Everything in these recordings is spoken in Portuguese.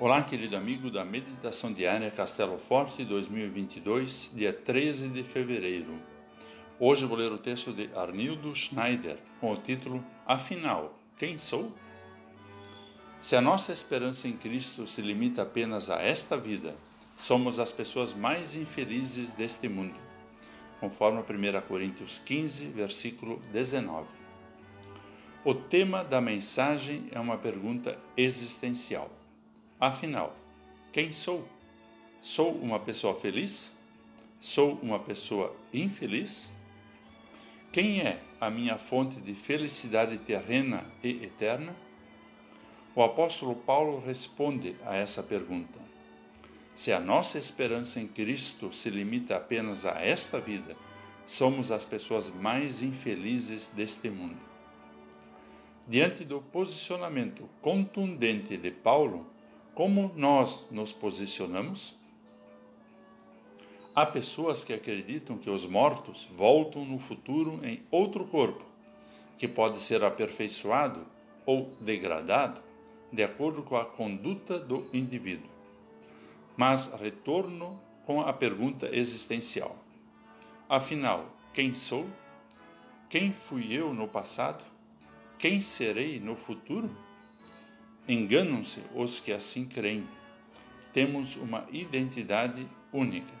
Olá, querido amigo da Meditação Diária Castelo Forte 2022, dia 13 de fevereiro. Hoje vou ler o texto de Arnildo Schneider com o título Afinal, quem sou? Se a nossa esperança em Cristo se limita apenas a esta vida, somos as pessoas mais infelizes deste mundo, conforme 1 Coríntios 15, versículo 19. O tema da mensagem é uma pergunta existencial. Afinal, quem sou? Sou uma pessoa feliz? Sou uma pessoa infeliz? Quem é a minha fonte de felicidade terrena e eterna? O apóstolo Paulo responde a essa pergunta. Se a nossa esperança em Cristo se limita apenas a esta vida, somos as pessoas mais infelizes deste mundo. Diante do posicionamento contundente de Paulo, como nós nos posicionamos? Há pessoas que acreditam que os mortos voltam no futuro em outro corpo, que pode ser aperfeiçoado ou degradado de acordo com a conduta do indivíduo. Mas retorno com a pergunta existencial: afinal, quem sou? Quem fui eu no passado? Quem serei no futuro? Enganam-se os que assim creem. Temos uma identidade única.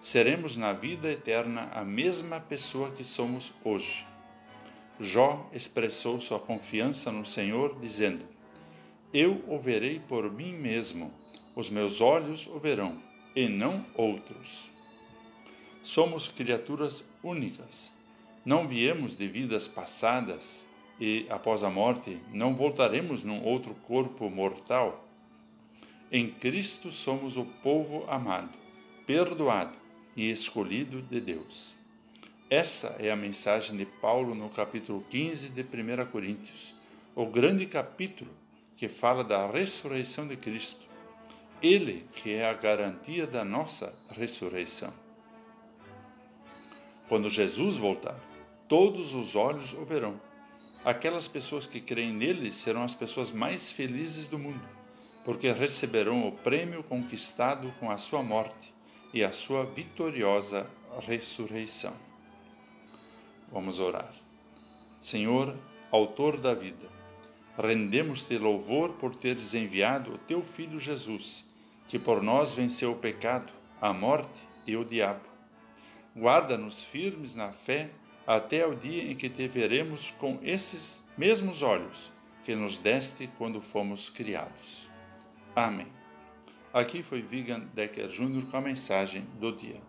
Seremos na vida eterna a mesma pessoa que somos hoje. Jó expressou sua confiança no Senhor, dizendo: Eu o verei por mim mesmo, os meus olhos o verão, e não outros. Somos criaturas únicas. Não viemos de vidas passadas e após a morte não voltaremos num outro corpo mortal. Em Cristo somos o povo amado, perdoado e escolhido de Deus. Essa é a mensagem de Paulo no capítulo 15 de 1 Coríntios, o grande capítulo que fala da ressurreição de Cristo. Ele que é a garantia da nossa ressurreição. Quando Jesus voltar, todos os olhos o verão Aquelas pessoas que creem nele serão as pessoas mais felizes do mundo, porque receberão o prêmio conquistado com a sua morte e a sua vitoriosa ressurreição. Vamos orar. Senhor, Autor da vida, rendemos-te louvor por teres enviado o teu Filho Jesus, que por nós venceu o pecado, a morte e o diabo. Guarda-nos firmes na fé até o dia em que te veremos com esses mesmos olhos que nos deste quando fomos criados. Amém. Aqui foi Vigan Decker Jr. com a mensagem do dia.